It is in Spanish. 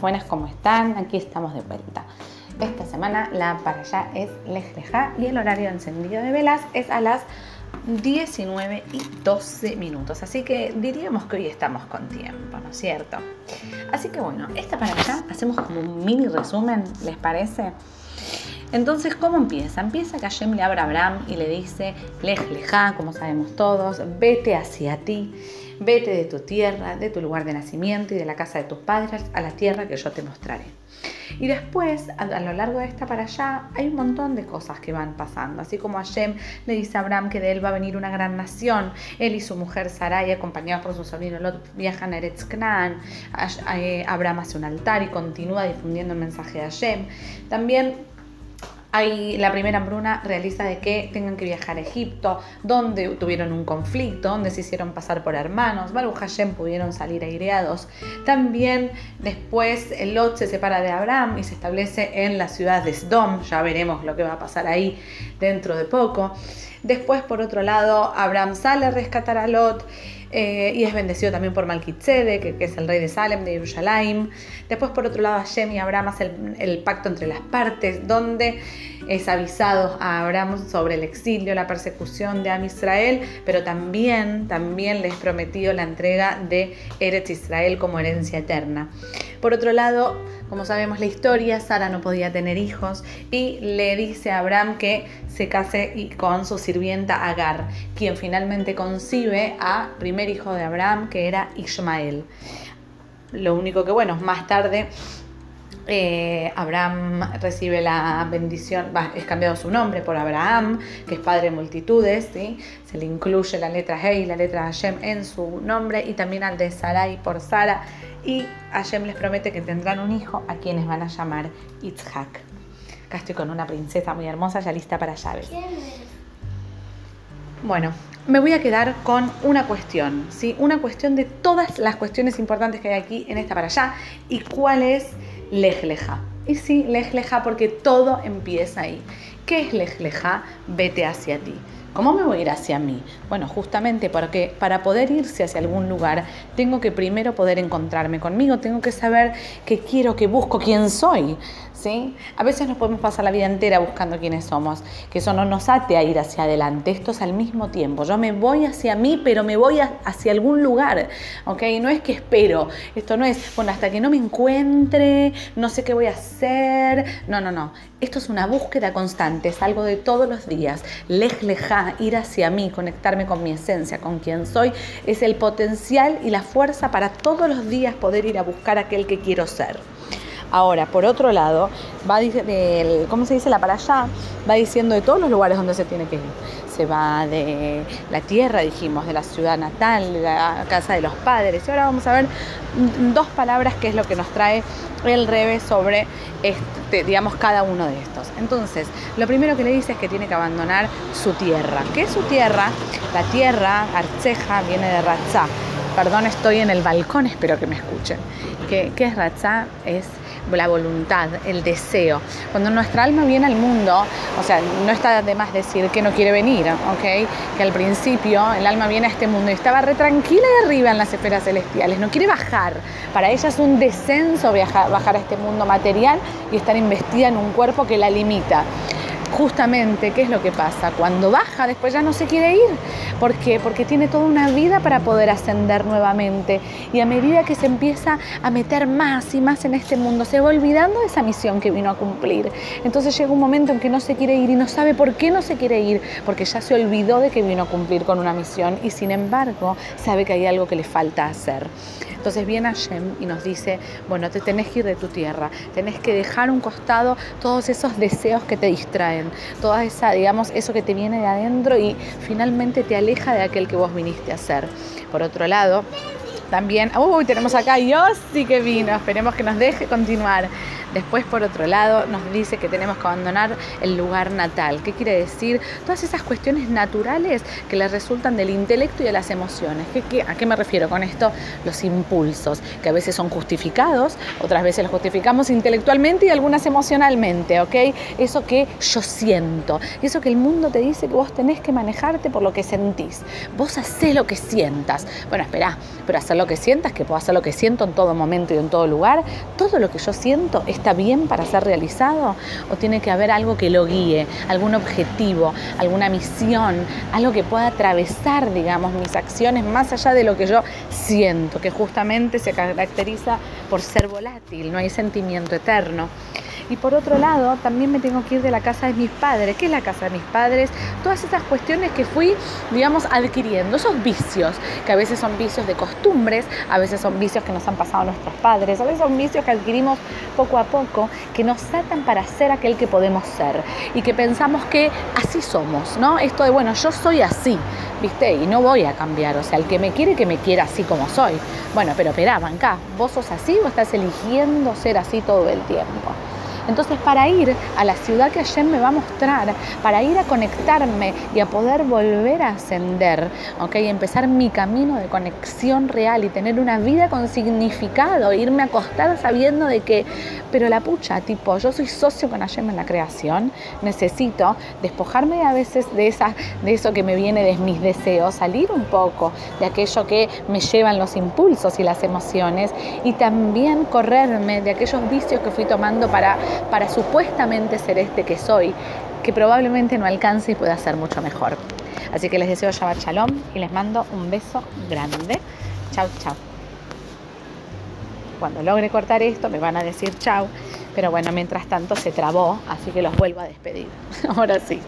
Buenas, ¿cómo están? Aquí estamos de vuelta. Esta semana la para allá es Lej y el horario de encendido de velas es a las 19 y 12 minutos. Así que diríamos que hoy estamos con tiempo, ¿no es cierto? Así que bueno, esta para allá hacemos como un mini resumen, ¿les parece? Entonces, ¿cómo empieza? Empieza que Hashem le abra a Abraham y le dice, Lej como sabemos todos, vete hacia ti Vete de tu tierra, de tu lugar de nacimiento y de la casa de tus padres a la tierra que yo te mostraré. Y después, a, lo largo de esta para allá, hay un montón de cosas que van pasando. Así como Hashem le dice a Abraham que de él va a venir una gran nación. Él y su mujer Sarai, acompañados por su sobrino Lot, viajan a Eretz Canaan. Eh, Abraham hace un altar y continúa difundiendo el mensaje de Hashem. También hay, la primera hambruna realiza de que tengan que viajar a Egipto, donde tuvieron un conflicto, donde se hicieron pasar por hermanos. Baruch Hashem pudieron salir aireados. También después Lot se separa de Abraham y se establece en la ciudad de Sdom. Ya veremos lo que va a pasar ahí dentro de poco. Después, por otro lado, Abraham sale a rescatar a Lot. Eh, y es bendecido también por Malkitzedek, que, es el rey de Salem, de Jerusalén. Después, por otro lado, Hashem y Abraham hacen el, pacto entre las partes, donde es avisado a Abraham sobre el exilio, la persecución de Am Israel, pero también, también les prometió la entrega de Eretz Israel como herencia eterna. Por otro lado, como sabemos la historia, Sara no podía tener hijos y le dice a Abraham que se case con su sirvienta Agar, quien finalmente concibe a primer hijo de Abraham, que era Ismael. Lo único que, bueno, más tarde eh, Abraham recibe la bendición, es cambiado su nombre por Abraham, que es padre de multitudes, se le incluye la letra He y la letra Hashem en su nombre y también al de Sarai por Sara y Hashem les promete que tendrán un hijo a quienes van a llamar Itzhak. Acá estoy con una princesa muy hermosa ya lista para llaves. Bueno, me voy a quedar con una cuestión, ¿sí? Una cuestión de todas las cuestiones importantes que hay aquí en esta para allá y cuál es Lejleja. Y sí, Lejleja porque todo empieza ahí. ¿Qué es Lejleja? Vete hacia ti. ¿Cómo me voy a ir hacia mí? Bueno, justamente porque para poder irse hacia algún lugar, tengo que primero poder encontrarme conmigo, tengo que saber qué quiero, qué busco, quién soy. ¿Sí? A veces nos podemos pasar la vida entera buscando quiénes somos, que eso no nos ate a ir hacia adelante, esto es al mismo tiempo. Yo me voy hacia mí, pero me voy hacia algún lugar, ¿ok? No es que espero, esto no es, bueno, hasta que no me encuentre, no sé qué voy a hacer, no, no, no. Esto es una búsqueda constante, es algo de todos los días. Lej leja, ir hacia mí, conectarme con mi esencia, con quien soy, es el potencial y la fuerza para todos los días poder ir a buscar aquel que quiero ser. Ahora, por otro lado, va ¿cómo se dice? La para allá, va diciendo de todos los lugares donde se tiene que ir. Se va de la tierra, dijimos, de la ciudad natal, de la casa de los padres. Y ahora vamos a ver dos palabras que es lo que nos trae el Rebe sobre, este, digamos, cada uno de estos. Entonces, lo primero que le dice es que tiene que abandonar su tierra. ¿Qué es su tierra? La tierra, Arceja, viene de Ratzá. Perdón, estoy en el balcón, espero que me escuchen. ¿Qué, qué es Ratzá? Es la voluntad, el deseo. Cuando nuestra alma viene al mundo, o sea, no está de más decir que no quiere venir, ¿ok? Que al principio el alma viene a este mundo y estaba re tranquila y arriba en las esferas celestiales, no quiere bajar. Para ella es un descenso viajar, bajar a este mundo material y estar investida en un cuerpo que la limita justamente, ¿qué es lo que pasa? Cuando baja, después ya no se quiere ir. ¿Por qué? Porque tiene toda una vida para poder ascender nuevamente. Y a medida que se empieza a meter más y más en este mundo, se va olvidando de esa misión que vino a cumplir. Entonces llega un momento en que no se quiere ir y no sabe por qué no se quiere ir, porque ya se olvidó de que vino a cumplir con una misión y sin embargo sabe que hay algo que le falta hacer. Entonces viene Hashem y nos dice, bueno, te tenés que ir de tu tierra, tenés que dejar un costado todos esos deseos que te distraen, toda esa, digamos, eso que te viene de adentro y finalmente te aleja de aquel que vos viniste a ser. Por otro lado, también, uy, tenemos acá sí que vino, esperemos que nos deje continuar. Después, por otro lado, nos dice que tenemos que abandonar el lugar natal. ¿Qué quiere decir? Todas esas cuestiones naturales que le resultan del intelecto y de las emociones. a qué me refiero con esto? Los impulsos, que a veces son justificados, otras veces los justificamos intelectualmente y algunas emocionalmente, ¿ok? Eso que yo siento, eso que el mundo te dice que vos tenés que manejarte por lo que sentís. Vos hacés lo que sientas. Bueno, espera, pero hacer lo que sientas, que puedo hacer lo que siento en todo momento y en todo lugar, todo lo que yo siento está bien para ser realizado o tiene que haber algo que lo guíe, algún objetivo, alguna misión, algo que pueda atravesar, digamos, mis acciones más allá de lo que yo siento, que justamente se caracteriza por ser volátil, no hay sentimiento eterno. Y por otro lado, también me tengo que ir de la casa de mis padres. ¿Qué es la casa de mis padres? Todas esas cuestiones que fui, digamos, adquiriendo, esos vicios, que a veces son vicios de costumbres, a veces son vicios que nos han pasado nuestros padres, a veces son vicios que adquirimos poco a poco, que nos atan para ser aquel que podemos ser y que pensamos que así somos, ¿no? Esto de, bueno, yo soy así, ¿viste? Y no voy a cambiar, o sea, el que me quiere, que me quiera así como soy. Bueno, pero espera, acá, ¿vos sos así o estás eligiendo ser así todo el tiempo? Entonces, para ir a la ciudad que ayer me va a mostrar, para ir a conectarme y a poder volver a ascender, ¿ok? Empezar mi camino de conexión real y tener una vida con significado, irme a acostar sabiendo de que, pero la pucha, tipo, yo soy socio con Hashem en la creación, necesito despojarme a veces de, de eso que me viene de mis deseos, salir un poco de aquello que me llevan los impulsos y las emociones y también correrme de aquellos vicios que fui tomando para para supuestamente ser este que soy, que probablemente no alcance y pueda ser mucho mejor. Así que les deseo Shabbat Shalom y les mando un beso grande. Chau, chau. Cuando logre cortar esto me van a decir chau, pero bueno, mientras tanto se trabó, así que los vuelvo a despedir. Ahora sí.